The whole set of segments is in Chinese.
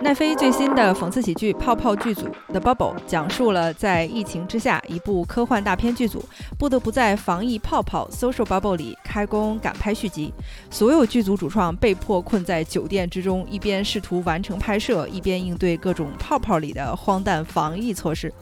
奈飞最新的讽刺喜剧《泡泡剧组》The Bubble 讲述了在疫情之下，一部科幻大片剧组不得不在防疫泡泡 Social Bubble 里开工赶拍续集。所有剧组主创被迫困在酒店之中，一边试图完成拍摄，一边应对各种泡泡里的荒诞防疫措施。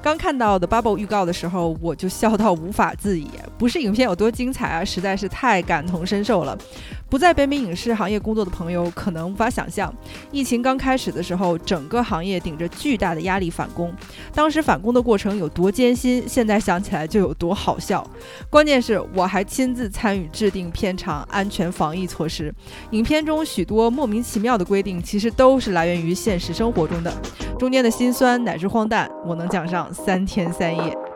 刚看到的 Bubble 预告的时候，我就笑到无法自已。不是影片有多精彩啊，实在是太感同身受了。不在北美影视行业工作的朋友可能无法想象，疫情刚开始的时候，整个行业顶着巨大的压力返工，当时返工的过程有多艰辛，现在想起来就有多好笑。关键是我还亲自参与制定片场安全防疫措施，影片中许多莫名其妙的规定，其实都是来源于现实生活中的，中间的辛酸乃至荒诞，我能讲上三天三夜。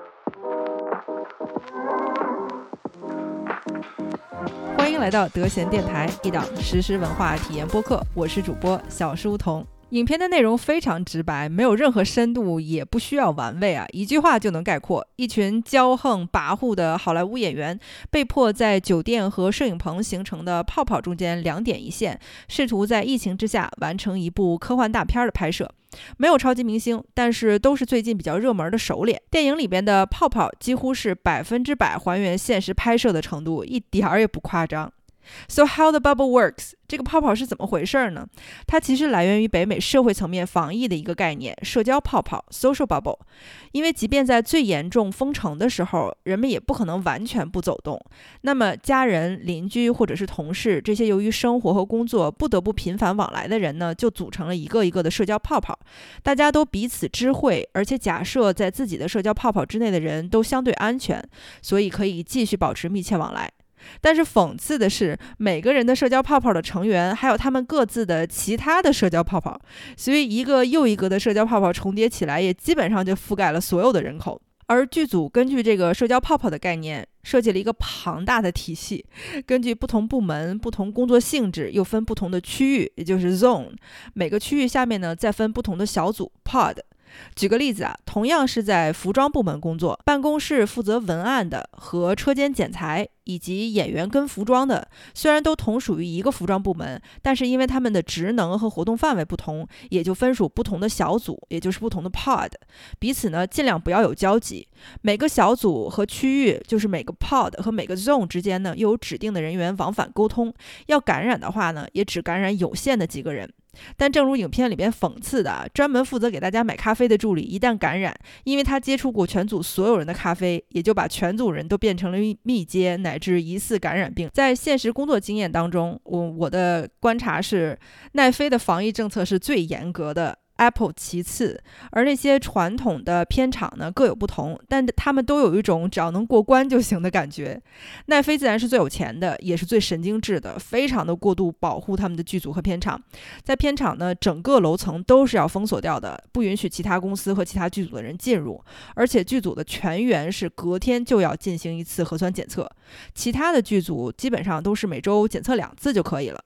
欢迎来到德贤电台，一档实时文化体验播客。我是主播小书童。影片的内容非常直白，没有任何深度，也不需要玩味啊，一句话就能概括：一群骄横跋扈的好莱坞演员被迫在酒店和摄影棚形成的泡泡中间两点一线，试图在疫情之下完成一部科幻大片的拍摄。没有超级明星，但是都是最近比较热门的熟脸。电影里边的泡泡几乎是百分之百还原现实拍摄的程度，一点儿也不夸张。So how the bubble works？这个泡泡是怎么回事呢？它其实来源于北美社会层面防疫的一个概念——社交泡泡 （social bubble）。因为即便在最严重封城的时候，人们也不可能完全不走动。那么家人、邻居或者是同事这些由于生活和工作不得不频繁往来的人呢，就组成了一个一个的社交泡泡。大家都彼此知会，而且假设在自己的社交泡泡之内的人都相对安全，所以可以继续保持密切往来。但是讽刺的是，每个人的社交泡泡的成员，还有他们各自的其他的社交泡泡，所以一个又一个的社交泡泡重叠起来，也基本上就覆盖了所有的人口。而剧组根据这个社交泡泡的概念，设计了一个庞大的体系，根据不同部门、不同工作性质，又分不同的区域，也就是 zone。每个区域下面呢，再分不同的小组 pod。举个例子啊，同样是在服装部门工作，办公室负责文案的和车间剪裁以及演员跟服装的，虽然都同属于一个服装部门，但是因为他们的职能和活动范围不同，也就分属不同的小组，也就是不同的 pod，彼此呢尽量不要有交集。每个小组和区域，就是每个 pod 和每个 zone 之间呢，又有指定的人员往返沟通。要感染的话呢，也只感染有限的几个人。但正如影片里边讽刺的，专门负责给大家买咖啡的助理一旦感染，因为他接触过全组所有人的咖啡，也就把全组人都变成了密接乃至疑似感染病。在现实工作经验当中，我我的观察是，奈飞的防疫政策是最严格的。Apple 其次，而那些传统的片场呢各有不同，但他们都有一种只要能过关就行的感觉。奈飞自然是最有钱的，也是最神经质的，非常的过度保护他们的剧组和片场。在片场呢，整个楼层都是要封锁掉的，不允许其他公司和其他剧组的人进入，而且剧组的全员是隔天就要进行一次核酸检测，其他的剧组基本上都是每周检测两次就可以了。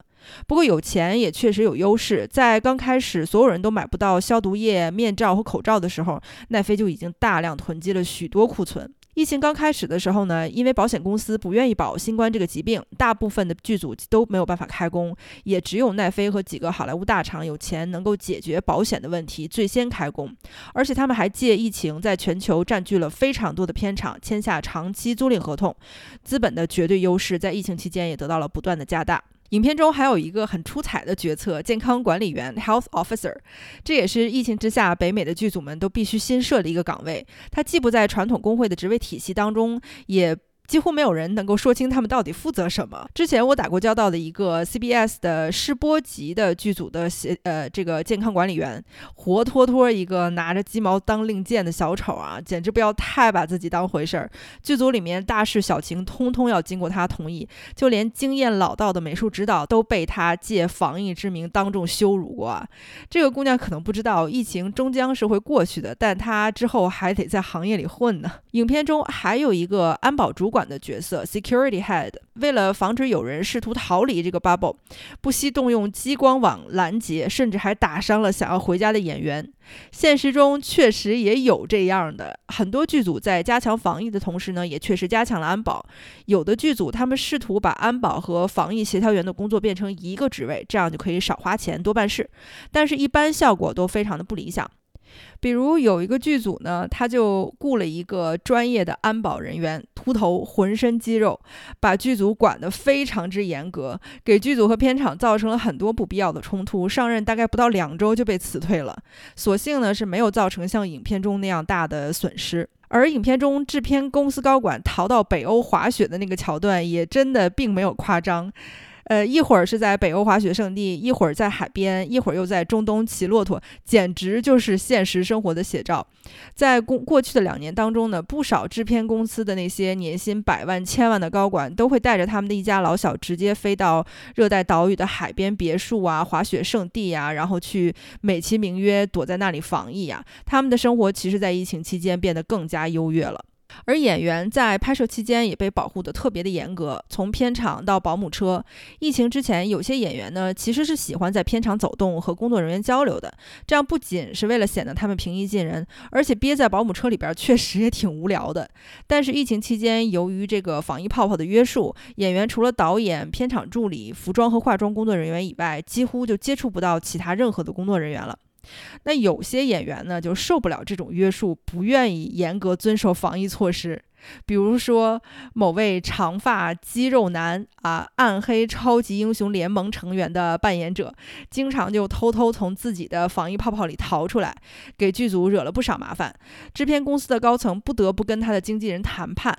不过有钱也确实有优势，在刚开始所有人都买不到消毒液、面罩和口罩的时候，奈飞就已经大量囤积了许多库存。疫情刚开始的时候呢，因为保险公司不愿意保新冠这个疾病，大部分的剧组都没有办法开工，也只有奈飞和几个好莱坞大厂有钱能够解决保险的问题，最先开工。而且他们还借疫情在全球占据了非常多的片场，签下长期租赁合同，资本的绝对优势在疫情期间也得到了不断的加大。影片中还有一个很出彩的角色——健康管理员 （Health Officer），这也是疫情之下北美的剧组们都必须新设的一个岗位。他既不在传统工会的职位体系当中，也。几乎没有人能够说清他们到底负责什么。之前我打过交道的一个 CBS 的试播集的剧组的协呃这个健康管理员，活脱脱一个拿着鸡毛当令箭的小丑啊，简直不要太把自己当回事儿。剧组里面大事小情通通要经过他同意，就连经验老道的美术指导都被他借防疫之名当众羞辱过。啊。这个姑娘可能不知道，疫情终将是会过去的，但她之后还得在行业里混呢。影片中还有一个安保主管。管的角色 （security head）。为了防止有人试图逃离这个 bubble，不惜动用激光网拦截，甚至还打伤了想要回家的演员。现实中确实也有这样的，很多剧组在加强防疫的同时呢，也确实加强了安保。有的剧组他们试图把安保和防疫协调员的工作变成一个职位，这样就可以少花钱多办事。但是，一般效果都非常的不理想。比如有一个剧组呢，他就雇了一个专业的安保人员，秃头，浑身肌肉，把剧组管得非常之严格，给剧组和片场造成了很多不必要的冲突。上任大概不到两周就被辞退了，所幸呢是没有造成像影片中那样大的损失。而影片中制片公司高管逃到北欧滑雪的那个桥段，也真的并没有夸张。呃，一会儿是在北欧滑雪胜地，一会儿在海边，一会儿又在中东骑骆驼，简直就是现实生活的写照。在过过去的两年当中呢，不少制片公司的那些年薪百万、千万的高管，都会带着他们的一家老小，直接飞到热带岛屿的海边别墅啊、滑雪胜地啊，然后去美其名曰躲在那里防疫啊。他们的生活其实，在疫情期间变得更加优越了。而演员在拍摄期间也被保护得特别的严格，从片场到保姆车。疫情之前，有些演员呢其实是喜欢在片场走动和工作人员交流的，这样不仅是为了显得他们平易近人，而且憋在保姆车里边确实也挺无聊的。但是疫情期间，由于这个防疫泡泡的约束，演员除了导演、片场助理、服装和化妆工作人员以外，几乎就接触不到其他任何的工作人员了。那有些演员呢，就受不了这种约束，不愿意严格遵守防疫措施。比如说，某位长发肌肉男啊，暗黑超级英雄联盟成员的扮演者，经常就偷偷从自己的防疫泡泡里逃出来，给剧组惹了不少麻烦。制片公司的高层不得不跟他的经纪人谈判。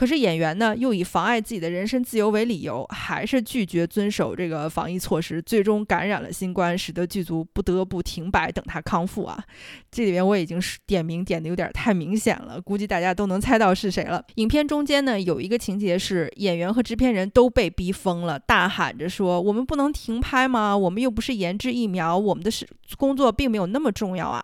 可是演员呢，又以妨碍自己的人身自由为理由，还是拒绝遵守这个防疫措施，最终感染了新冠，使得剧组不得不停摆等他康复啊。这里边我已经是点名点的有点太明显了，估计大家都能猜到是谁了。影片中间呢，有一个情节是演员和制片人都被逼疯了，大喊着说：“我们不能停拍吗？我们又不是研制疫苗，我们的是工作并没有那么重要啊。”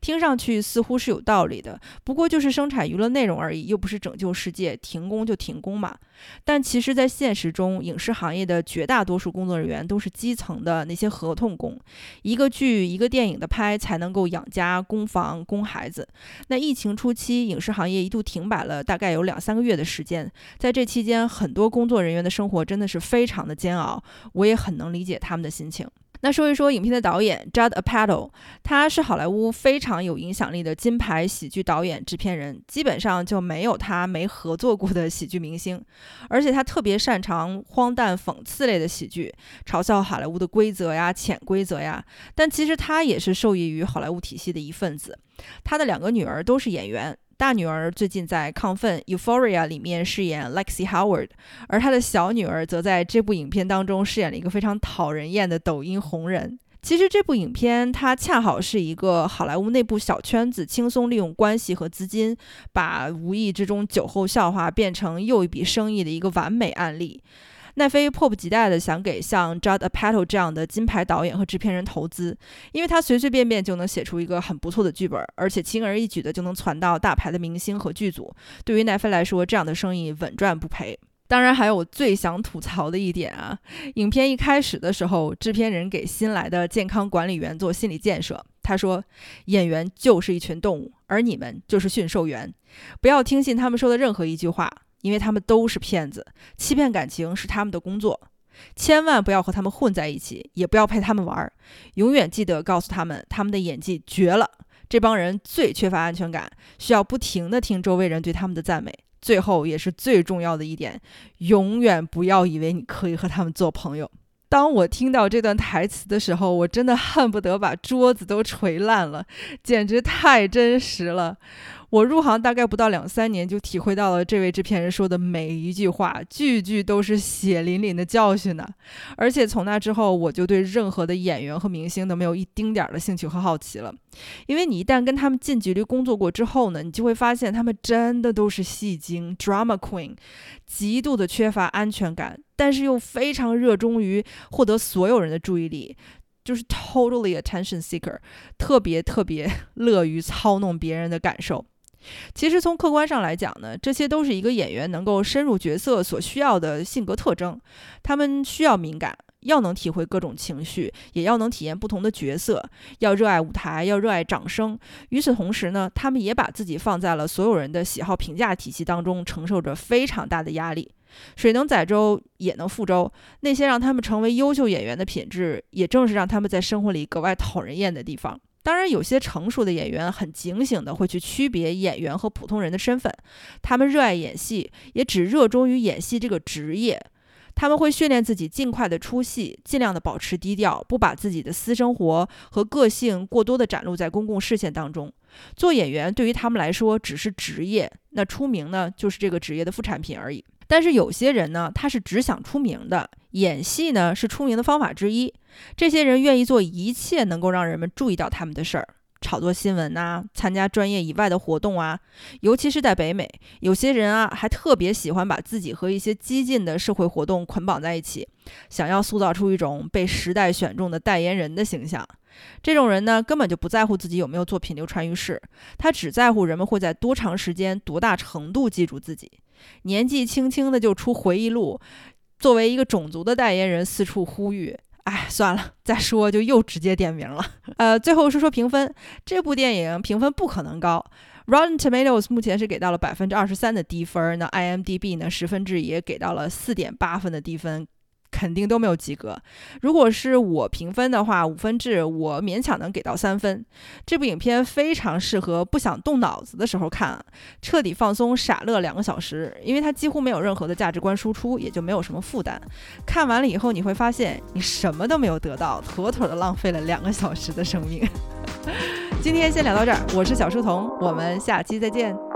听上去似乎是有道理的，不过就是生产娱乐内容而已，又不是拯救世界，停工就停工嘛。但其实，在现实中，影视行业的绝大多数工作人员都是基层的那些合同工，一个剧、一个电影的拍才能够养家、供房、供孩子。那疫情初期，影视行业一度停摆了大概有两三个月的时间，在这期间，很多工作人员的生活真的是非常的煎熬，我也很能理解他们的心情。那说一说影片的导演 Judd Apatow，他是好莱坞非常有影响力的金牌喜剧导演、制片人，基本上就没有他没合作过的喜剧明星。而且他特别擅长荒诞讽刺类的喜剧，嘲笑好莱坞的规则呀、潜规则呀。但其实他也是受益于好莱坞体系的一份子。他的两个女儿都是演员。大女儿最近在《亢奋》（Euphoria） 里面饰演 Lexi Howard，而她的小女儿则在这部影片当中饰演了一个非常讨人厌的抖音红人。其实这部影片它恰好是一个好莱坞内部小圈子轻松利用关系和资金，把无意之中酒后笑话变成又一笔生意的一个完美案例。奈飞迫不及待地想给像 Judd Apatow 这样的金牌导演和制片人投资，因为他随随便便就能写出一个很不错的剧本，而且轻而易举的就能攒到大牌的明星和剧组。对于奈飞来说，这样的生意稳赚不赔。当然，还有我最想吐槽的一点啊，影片一开始的时候，制片人给新来的健康管理员做心理建设，他说：“演员就是一群动物，而你们就是驯兽员，不要听信他们说的任何一句话。”因为他们都是骗子，欺骗感情是他们的工作，千万不要和他们混在一起，也不要陪他们玩儿。永远记得告诉他们，他们的演技绝了。这帮人最缺乏安全感，需要不停的听周围人对他们的赞美。最后也是最重要的一点，永远不要以为你可以和他们做朋友。当我听到这段台词的时候，我真的恨不得把桌子都锤烂了，简直太真实了。我入行大概不到两三年，就体会到了这位制片人说的每一句话，句句都是血淋淋的教训呢。而且从那之后，我就对任何的演员和明星都没有一丁点儿的兴趣和好奇了。因为你一旦跟他们近距离工作过之后呢，你就会发现他们真的都是戏精 （drama queen），极度的缺乏安全感，但是又非常热衷于获得所有人的注意力。就是 totally attention seeker，特别特别 乐于操弄别人的感受。其实从客观上来讲呢，这些都是一个演员能够深入角色所需要的性格特征。他们需要敏感，要能体会各种情绪，也要能体验不同的角色，要热爱舞台，要热爱掌声。与此同时呢，他们也把自己放在了所有人的喜好评价体系当中，承受着非常大的压力。水能载舟，也能覆舟。那些让他们成为优秀演员的品质，也正是让他们在生活里格外讨人厌的地方。当然，有些成熟的演员很警醒的会去区别演员和普通人的身份。他们热爱演戏，也只热衷于演戏这个职业。他们会训练自己尽快的出戏，尽量的保持低调，不把自己的私生活和个性过多的展露在公共视线当中。做演员对于他们来说只是职业，那出名呢，就是这个职业的副产品而已。但是有些人呢，他是只想出名的，演戏呢是出名的方法之一。这些人愿意做一切能够让人们注意到他们的事儿，炒作新闻呐，参加专业以外的活动啊。尤其是在北美，有些人啊还特别喜欢把自己和一些激进的社会活动捆绑在一起，想要塑造出一种被时代选中的代言人的形象。这种人呢，根本就不在乎自己有没有作品流传于世，他只在乎人们会在多长时间、多大程度记住自己。年纪轻轻的就出回忆录，作为一个种族的代言人四处呼吁。哎，算了，再说就又直接点名了。呃，最后说说评分，这部电影评分不可能高。Rotten Tomatoes 目前是给到了百分之二十三的低分，那 IMDB 呢十分制也给到了四点八分的低分。肯定都没有及格。如果是我评分的话，五分制我勉强能给到三分。这部影片非常适合不想动脑子的时候看，彻底放松傻乐两个小时，因为它几乎没有任何的价值观输出，也就没有什么负担。看完了以后，你会发现你什么都没有得到，妥妥的浪费了两个小时的生命。今天先聊到这儿，我是小书童，我们下期再见。